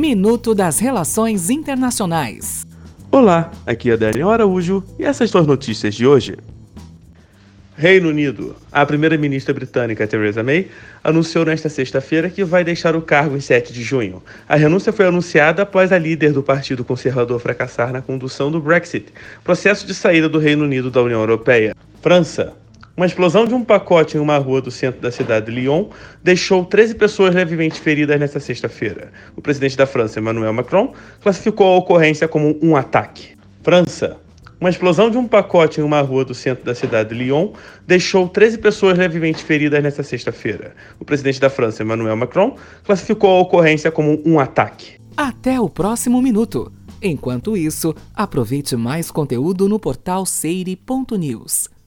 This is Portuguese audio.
Minuto das Relações Internacionais. Olá, aqui é Daniel Araújo e essas são as notícias de hoje. Reino Unido. A primeira-ministra britânica Theresa May anunciou nesta sexta-feira que vai deixar o cargo em 7 de junho. A renúncia foi anunciada após a líder do Partido Conservador fracassar na condução do Brexit, processo de saída do Reino Unido da União Europeia. França. Uma explosão de um pacote em uma rua do centro da cidade de Lyon deixou 13 pessoas levemente feridas nesta sexta-feira. O presidente da França, Emmanuel Macron, classificou a ocorrência como um ataque. França. Uma explosão de um pacote em uma rua do centro da cidade de Lyon deixou 13 pessoas levemente feridas nesta sexta-feira. O presidente da França, Emmanuel Macron, classificou a ocorrência como um ataque. Até o próximo minuto. Enquanto isso, aproveite mais conteúdo no portal seire.news.